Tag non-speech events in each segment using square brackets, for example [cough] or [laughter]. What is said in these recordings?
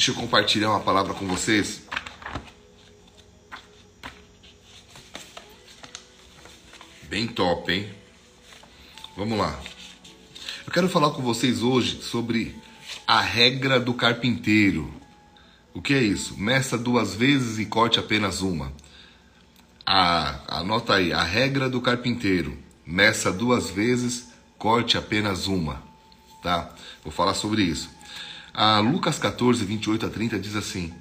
Deixa eu compartilhar uma palavra com vocês. Bem top, hein? Vamos lá. Eu quero falar com vocês hoje sobre a regra do carpinteiro. O que é isso? Meça duas vezes e corte apenas uma. A, anota aí, a regra do carpinteiro. Meça duas vezes, corte apenas uma. Tá? Vou falar sobre isso. A Lucas 14, 28 a 30 diz assim: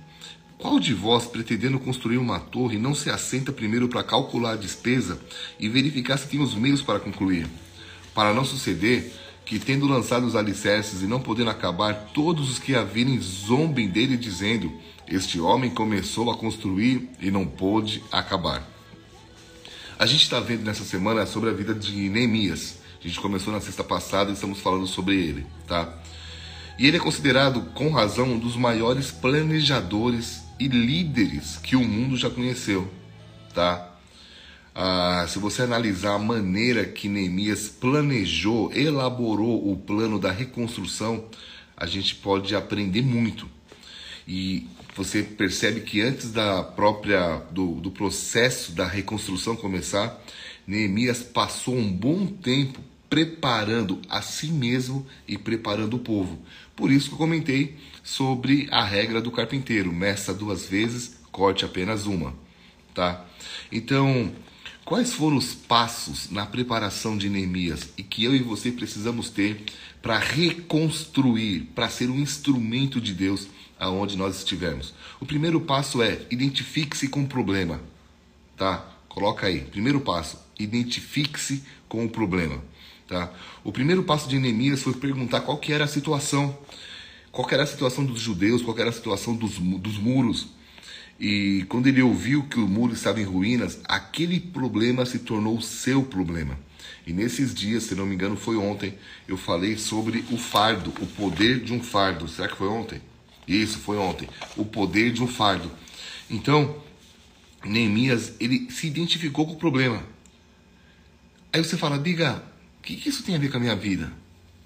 Qual de vós, pretendendo construir uma torre, não se assenta primeiro para calcular a despesa e verificar se tem os meios para concluir? Para não suceder que, tendo lançado os alicerces e não podendo acabar, todos os que a virem zombem dele, dizendo: Este homem começou a construir e não pôde acabar. A gente está vendo nessa semana sobre a vida de Neemias. A gente começou na sexta passada e estamos falando sobre ele, tá? E ele é considerado, com razão, um dos maiores planejadores e líderes que o mundo já conheceu, tá? Ah, se você analisar a maneira que Neemias planejou, elaborou o plano da reconstrução, a gente pode aprender muito. E você percebe que antes da própria do, do processo da reconstrução começar, Neemias passou um bom tempo preparando a si mesmo e preparando o povo. Por isso que eu comentei sobre a regra do carpinteiro: meça duas vezes, corte apenas uma, tá? Então, quais foram os passos na preparação de Neemias e que eu e você precisamos ter para reconstruir, para ser um instrumento de Deus aonde nós estivermos? O primeiro passo é identifique-se com o problema, tá? Coloca aí. Primeiro passo, identifique-se com o problema. Tá? O primeiro passo de Neemias foi perguntar qual que era a situação, qual era a situação dos judeus, qual era a situação dos, dos muros. E quando ele ouviu que o muro estava em ruínas, aquele problema se tornou o seu problema. E nesses dias, se não me engano, foi ontem, eu falei sobre o fardo, o poder de um fardo. Será que foi ontem? Isso, foi ontem. O poder de um fardo. Então, Neemias, ele se identificou com o problema. Aí você fala, Biga, o que, que isso tem a ver com a minha vida?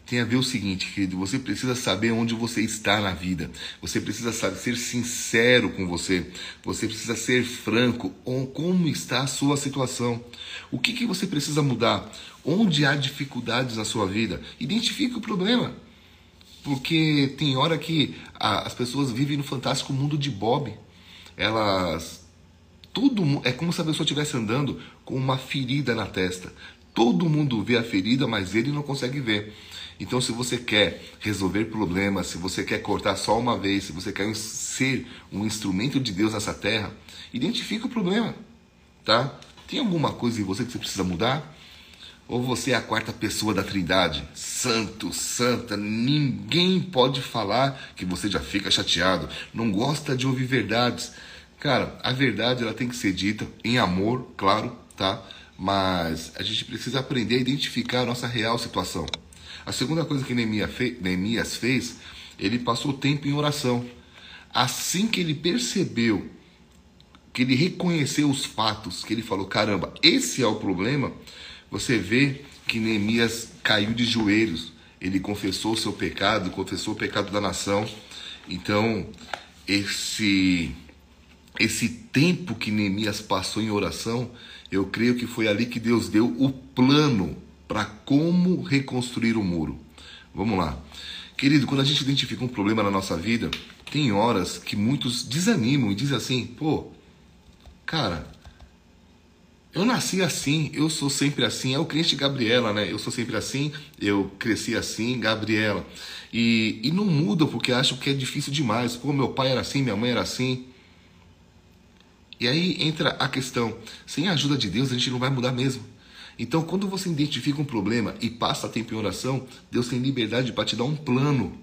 Tem a ver o seguinte, querido, você precisa saber onde você está na vida. Você precisa saber, ser sincero com você. Você precisa ser franco. Como está a sua situação? O que, que você precisa mudar? Onde há dificuldades na sua vida? Identifique o problema. Porque tem hora que as pessoas vivem no fantástico mundo de Bob. Elas. Tudo é como se a pessoa estivesse andando com uma ferida na testa. Todo mundo vê a ferida, mas ele não consegue ver. Então, se você quer resolver problemas, se você quer cortar só uma vez, se você quer ser um instrumento de Deus nessa terra, identifique o problema, tá? Tem alguma coisa em você que você precisa mudar? Ou você é a quarta pessoa da Trindade, santo, santa, ninguém pode falar que você já fica chateado, não gosta de ouvir verdades. Cara, a verdade ela tem que ser dita em amor, claro, tá? Mas a gente precisa aprender a identificar a nossa real situação. A segunda coisa que Neemias fez, ele passou tempo em oração. Assim que ele percebeu, que ele reconheceu os fatos, que ele falou: caramba, esse é o problema. Você vê que Neemias caiu de joelhos, ele confessou o seu pecado, confessou o pecado da nação. Então, esse esse tempo que Neemias passou em oração, eu creio que foi ali que Deus deu o plano para como reconstruir o muro. Vamos lá. Querido, quando a gente identifica um problema na nossa vida, tem horas que muitos desanimam e dizem assim: pô, cara, eu nasci assim, eu sou sempre assim. É o crente Gabriela, né? Eu sou sempre assim, eu cresci assim, Gabriela. E, e não mudam porque acham que é difícil demais. Pô, meu pai era assim, minha mãe era assim. E aí entra a questão: sem a ajuda de Deus a gente não vai mudar mesmo. Então, quando você identifica um problema e passa tempo em oração, Deus tem liberdade para te dar um plano.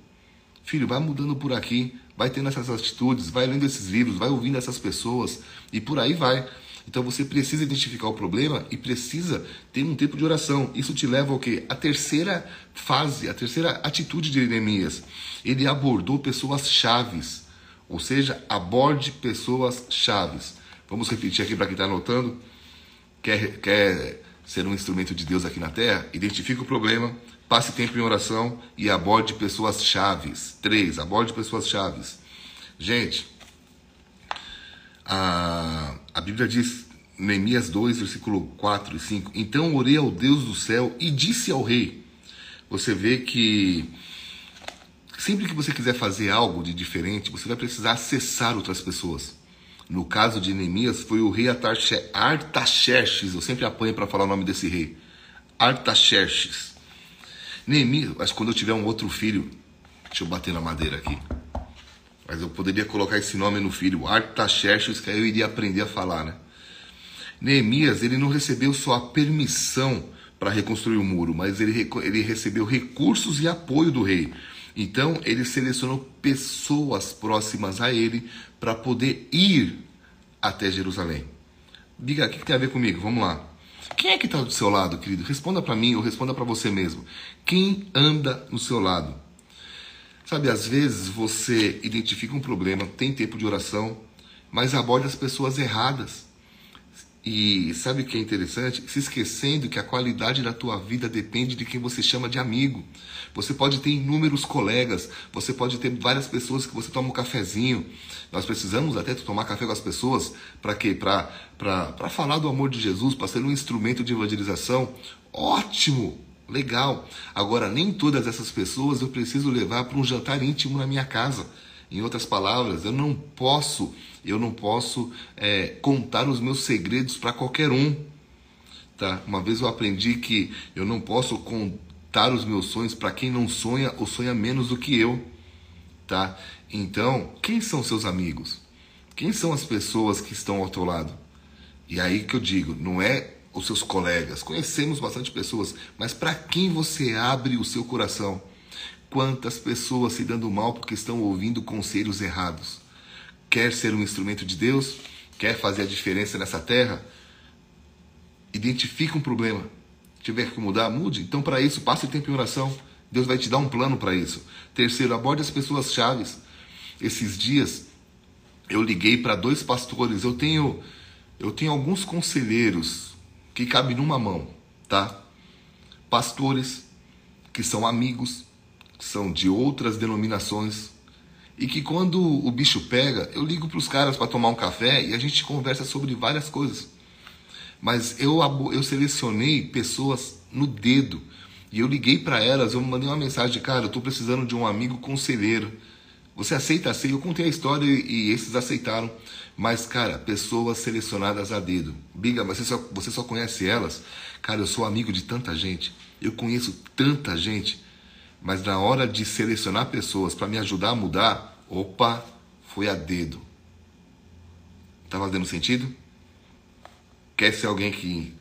Filho, vai mudando por aqui, vai tendo essas atitudes, vai lendo esses livros, vai ouvindo essas pessoas e por aí vai. Então você precisa identificar o problema e precisa ter um tempo de oração. Isso te leva ao quê? A terceira fase, a terceira atitude de Jeremias. Ele abordou pessoas chaves, ou seja, aborde pessoas chaves. Vamos repetir aqui para quem está anotando. Quer, quer ser um instrumento de Deus aqui na terra? Identifique o problema, passe tempo em oração e aborde pessoas chaves. Três, aborde pessoas chaves. Gente, a, a Bíblia diz, Neemias 2, versículo 4 e 5: Então orei ao Deus do céu e disse ao rei. Você vê que sempre que você quiser fazer algo de diferente, você vai precisar acessar outras pessoas. No caso de Neemias, foi o rei Artaxerxes. Eu sempre apanho para falar o nome desse rei. Artaxerxes. Neemias, mas quando eu tiver um outro filho, deixa eu bater na madeira aqui. Mas eu poderia colocar esse nome no filho, Artaxerxes, que aí eu iria aprender a falar, né? Neemias, ele não recebeu só a permissão para reconstruir o muro, mas ele, ele recebeu recursos e apoio do rei. Então, ele selecionou pessoas próximas a ele para poder ir até Jerusalém. Diga, o que, que tem a ver comigo? Vamos lá. Quem é que está do seu lado, querido? Responda para mim ou responda para você mesmo. Quem anda no seu lado? Sabe, às vezes você identifica um problema, tem tempo de oração, mas aborda as pessoas erradas. E sabe o que é interessante? Se esquecendo que a qualidade da tua vida depende de quem você chama de amigo. Você pode ter inúmeros colegas, você pode ter várias pessoas que você toma um cafezinho. Nós precisamos até tomar café com as pessoas para quê? Para falar do amor de Jesus, para ser um instrumento de evangelização. Ótimo! Legal. Agora, nem todas essas pessoas eu preciso levar para um jantar íntimo na minha casa. Em outras palavras, eu não posso, eu não posso é, contar os meus segredos para qualquer um. Tá? Uma vez eu aprendi que eu não posso contar os meus sonhos para quem não sonha ou sonha menos do que eu. Tá? Então, quem são seus amigos? Quem são as pessoas que estão ao teu lado? E aí que eu digo, não é os seus colegas, conhecemos bastante pessoas, mas para quem você abre o seu coração? Quantas pessoas se dando mal porque estão ouvindo conselhos errados? Quer ser um instrumento de Deus? Quer fazer a diferença nessa terra? Identifique um problema. Tiver que mudar, mude. Então, para isso, passe tempo em oração. Deus vai te dar um plano para isso. Terceiro, aborde as pessoas chaves. Esses dias eu liguei para dois pastores. Eu tenho eu tenho alguns conselheiros que cabe numa mão, tá? Pastores que são amigos, são de outras denominações e que quando o bicho pega, eu ligo para os caras para tomar um café e a gente conversa sobre várias coisas. Mas eu, eu selecionei pessoas no dedo e eu liguei para elas, eu mandei uma mensagem, cara, eu estou precisando de um amigo conselheiro. Você aceita assim? Eu contei a história e esses aceitaram. Mas, cara, pessoas selecionadas a dedo. Biga, mas você só, você só conhece elas? Cara, eu sou amigo de tanta gente. Eu conheço tanta gente. Mas na hora de selecionar pessoas para me ajudar a mudar, opa, foi a dedo. Tá fazendo sentido? Quer ser alguém que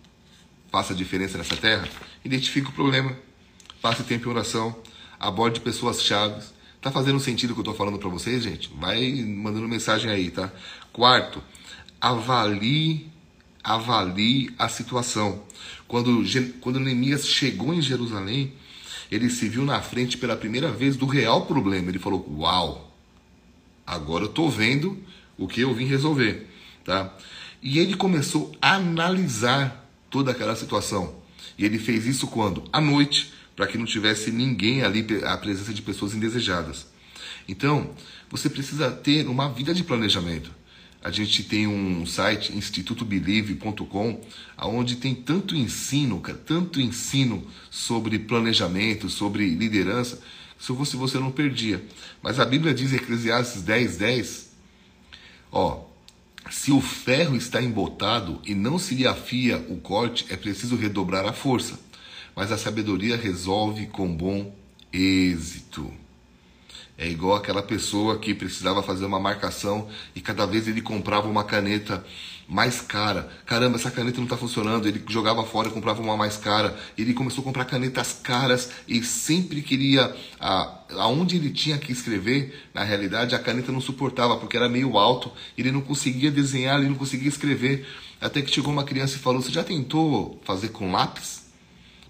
faça diferença nessa terra? Identifique o problema. Passe tempo em oração. Aborde pessoas chaves Tá fazendo sentido o que eu tô falando para vocês, gente? Vai mandando mensagem aí, tá? Quarto, avalie, avalie a situação. Quando, quando Neemias chegou em Jerusalém, ele se viu na frente pela primeira vez do real problema. Ele falou: Uau, agora eu tô vendo o que eu vim resolver, tá? E ele começou a analisar toda aquela situação. E ele fez isso quando? À noite, para que não tivesse ninguém ali, a presença de pessoas indesejadas. Então, você precisa ter uma vida de planejamento. A gente tem um site, institutobelieve.com, onde tem tanto ensino, tanto ensino sobre planejamento, sobre liderança, se fosse você não perdia. Mas a Bíblia diz em Eclesiastes 10, 10, ó, se o ferro está embotado e não se lhe afia o corte, é preciso redobrar a força mas a sabedoria resolve com bom êxito. É igual aquela pessoa que precisava fazer uma marcação e cada vez ele comprava uma caneta mais cara. Caramba, essa caneta não está funcionando. Ele jogava fora e comprava uma mais cara. Ele começou a comprar canetas caras e sempre queria. A, aonde ele tinha que escrever, na realidade, a caneta não suportava porque era meio alto. Ele não conseguia desenhar, ele não conseguia escrever. Até que chegou uma criança e falou: Você já tentou fazer com lápis?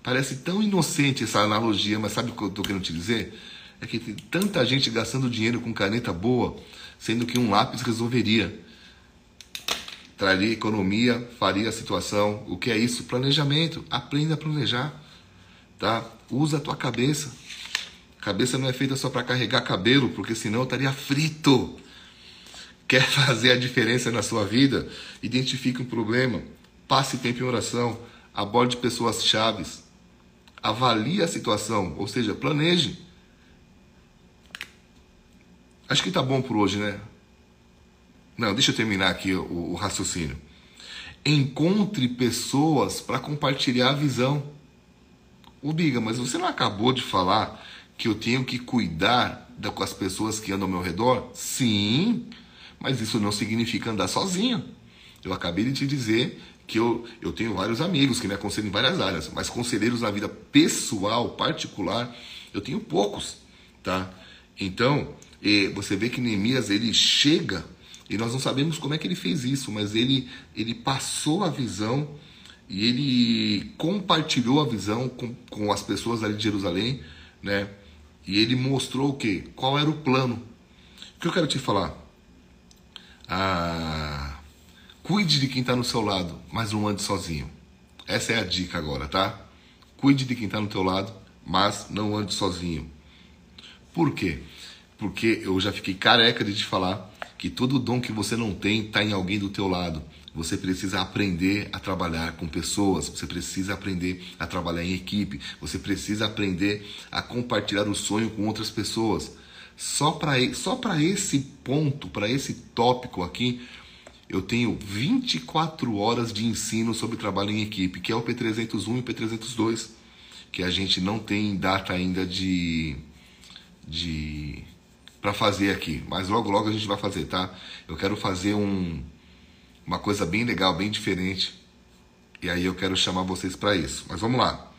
Parece tão inocente essa analogia, mas sabe o que eu estou querendo te dizer? É que tem tanta gente gastando dinheiro com caneta boa, sendo que um lápis resolveria. Traria economia, faria a situação. O que é isso? Planejamento. Aprenda a planejar. Tá? Usa a tua cabeça. Cabeça não é feita só para carregar cabelo, porque senão eu estaria frito. Quer [laughs] fazer a diferença na sua vida? Identifique um problema, passe tempo em oração, aborde pessoas chaves, avalie a situação, ou seja, planeje. Acho que tá bom por hoje, né? Não, deixa eu terminar aqui o, o raciocínio. Encontre pessoas para compartilhar a visão. Ô Biga, mas você não acabou de falar que eu tenho que cuidar com as pessoas que andam ao meu redor? Sim, mas isso não significa andar sozinho. Eu acabei de te dizer que eu, eu tenho vários amigos que me aconselham em várias áreas, mas conselheiros na vida pessoal, particular, eu tenho poucos, tá? Então, você vê que Neemias ele chega e nós não sabemos como é que ele fez isso, mas ele ele passou a visão e ele compartilhou a visão com, com as pessoas ali de Jerusalém, né? E ele mostrou o que? Qual era o plano? O que eu quero te falar? Ah, cuide de quem está no seu lado, mas não ande sozinho. Essa é a dica agora, tá? Cuide de quem está no teu lado, mas não ande sozinho. Por quê? Porque eu já fiquei careca de te falar que todo dom que você não tem está em alguém do teu lado. Você precisa aprender a trabalhar com pessoas, você precisa aprender a trabalhar em equipe, você precisa aprender a compartilhar o sonho com outras pessoas. Só para só esse ponto, para esse tópico aqui, eu tenho 24 horas de ensino sobre trabalho em equipe, que é o P301 e o P302, que a gente não tem data ainda de de para fazer aqui, mas logo logo a gente vai fazer, tá? Eu quero fazer um uma coisa bem legal, bem diferente. E aí eu quero chamar vocês para isso. Mas vamos lá.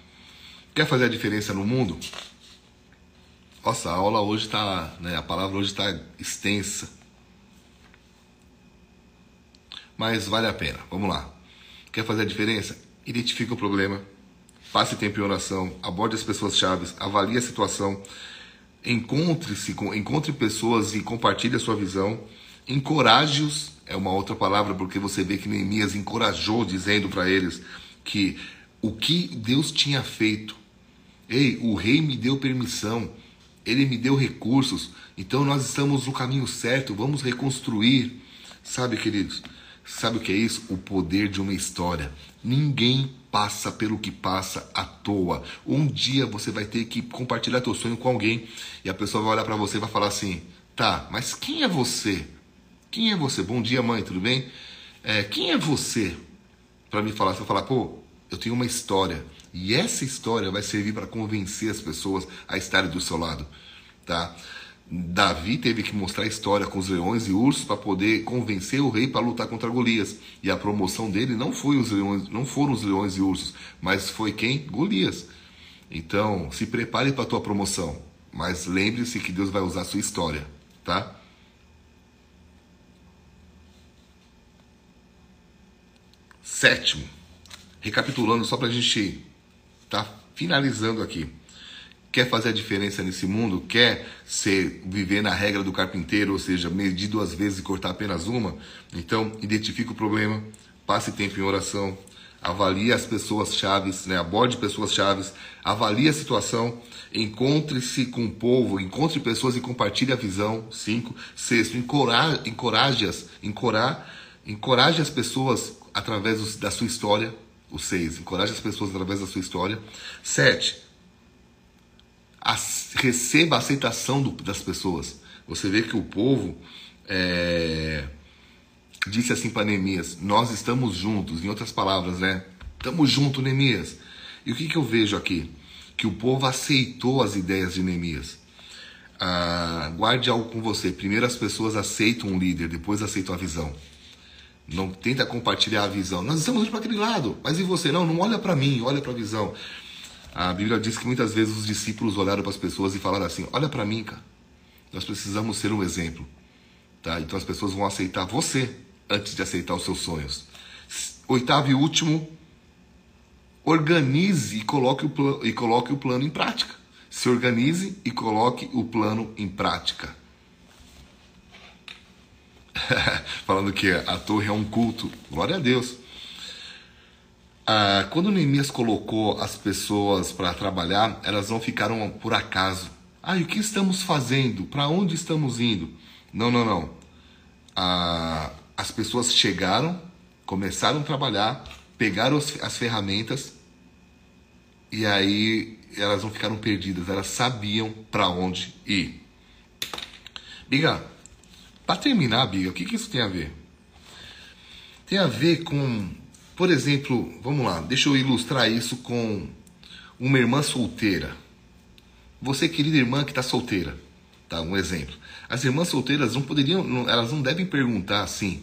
Quer fazer a diferença no mundo? Nossa, a aula hoje está, né, a palavra hoje está extensa. Mas vale a pena. Vamos lá. Quer fazer a diferença? Identifique o problema, passe tempo em oração, aborde as pessoas chaves, avalie a situação, encontre-se, encontre pessoas e compartilhe a sua visão, encoraje-os é uma outra palavra, porque você vê que Neemias encorajou, dizendo para eles que o que Deus tinha feito. Ei, o rei me deu permissão, ele me deu recursos, então nós estamos no caminho certo, vamos reconstruir. Sabe, queridos? Sabe o que é isso? O poder de uma história. Ninguém passa pelo que passa à toa. Um dia você vai ter que compartilhar teu sonho com alguém e a pessoa vai olhar para você e vai falar assim: "Tá, mas quem é você?" Quem é você? Bom dia, mãe, tudo bem? É, quem é você? Para me falar, você vai falar, pô, eu tenho uma história. E essa história vai servir para convencer as pessoas a estarem do seu lado, tá? Davi teve que mostrar a história com os leões e ursos para poder convencer o rei para lutar contra Golias. E a promoção dele não foi os leões, não foram os leões e ursos, mas foi quem? Golias. Então, se prepare para a tua promoção, mas lembre-se que Deus vai usar a sua história, tá? Sétimo, recapitulando só para a gente tá finalizando aqui. Quer fazer a diferença nesse mundo? Quer ser viver na regra do carpinteiro, ou seja, medir duas vezes e cortar apenas uma? Então, identifique o problema, passe tempo em oração, avalie as pessoas chaves, né? aborde pessoas chaves, avalie a situação, encontre-se com o povo, encontre pessoas e compartilhe a visão. Cinco. Sexto, encoraje, encoraje, encoraje as pessoas através da sua história. O 6, encoraje as pessoas através da sua história. 7, receba a aceitação do, das pessoas. Você vê que o povo é, disse assim para Neemias: Nós estamos juntos. Em outras palavras, né? Estamos juntos, Neemias. E o que, que eu vejo aqui? Que o povo aceitou as ideias de Neemias. Ah, guarde algo com você. Primeiro as pessoas aceitam um líder, depois aceitam a visão. Não tenta compartilhar a visão. Nós estamos para aquele lado, mas e você? Não, não olha para mim, olha para a visão. A Bíblia diz que muitas vezes os discípulos olharam para as pessoas e falaram assim: Olha para mim, cara. Nós precisamos ser um exemplo. Tá? Então as pessoas vão aceitar você antes de aceitar os seus sonhos. Oitavo e último, organize e coloque o, e coloque o plano em prática. Se organize e coloque o plano em prática. [laughs] falando que a torre é um culto. Glória a Deus. Ah, quando Neemias colocou as pessoas para trabalhar, elas não ficaram por acaso. Ah, e o que estamos fazendo? Para onde estamos indo? Não, não, não. a, as pessoas chegaram, começaram a trabalhar, pegaram as, as ferramentas e aí elas não ficaram perdidas, elas sabiam para onde ir. Biga, para terminar, Biga, o que, que isso tem a ver? Tem a ver com, por exemplo, vamos lá, deixa eu ilustrar isso com uma irmã solteira. Você, querida irmã que está solteira, tá? Um exemplo. As irmãs solteiras não poderiam, elas não devem perguntar assim: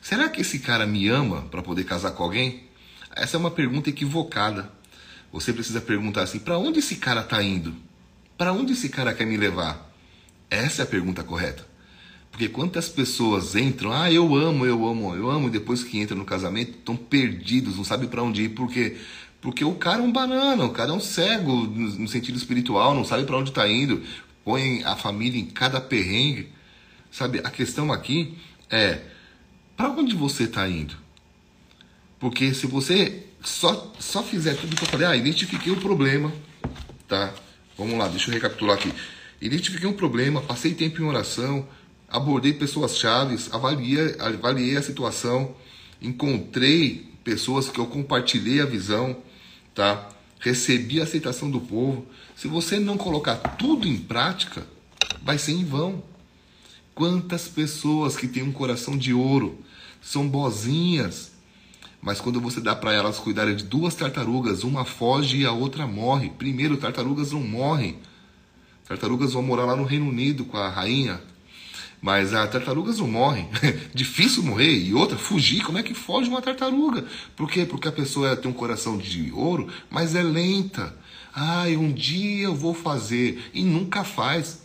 será que esse cara me ama para poder casar com alguém? Essa é uma pergunta equivocada. Você precisa perguntar assim: para onde esse cara está indo? Para onde esse cara quer me levar? Essa é a pergunta correta. Porque quantas pessoas entram, ah, eu amo, eu amo, eu amo, e depois que entram no casamento estão perdidos, não sabem para onde ir, porque porque o cara é um banana, o cara é um cego no sentido espiritual, não sabe para onde está indo, põe a família em cada perrengue. Sabe, a questão aqui é para onde você está indo? Porque se você só, só fizer tudo que eu falei, ah, identifiquei o problema, tá? Vamos lá, deixa eu recapitular aqui. Identifiquei um problema, passei tempo em oração, abordei pessoas chaves, avaliei, avaliei a situação, encontrei pessoas que eu compartilhei a visão, tá? Recebi a aceitação do povo. Se você não colocar tudo em prática, vai ser em vão. Quantas pessoas que têm um coração de ouro são bozinhas, mas quando você dá para elas cuidarem de duas tartarugas, uma foge e a outra morre. Primeiro, tartarugas não morrem. Tartarugas vão morar lá no Reino Unido com a rainha. Mas as tartarugas não morrem. [laughs] Difícil morrer. E outra, fugir. Como é que foge uma tartaruga? Por quê? Porque a pessoa tem um coração de ouro, mas é lenta. Ai, um dia eu vou fazer. E nunca faz.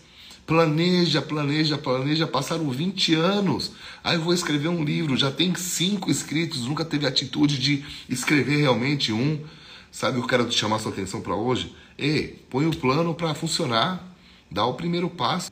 Planeja, planeja, planeja. Passaram 20 anos. Aí eu vou escrever um livro. Já tem cinco escritos. Nunca teve atitude de escrever realmente um. Sabe o que eu quero chamar sua atenção para hoje? Ei, põe o plano para funcionar. Dá o primeiro passo.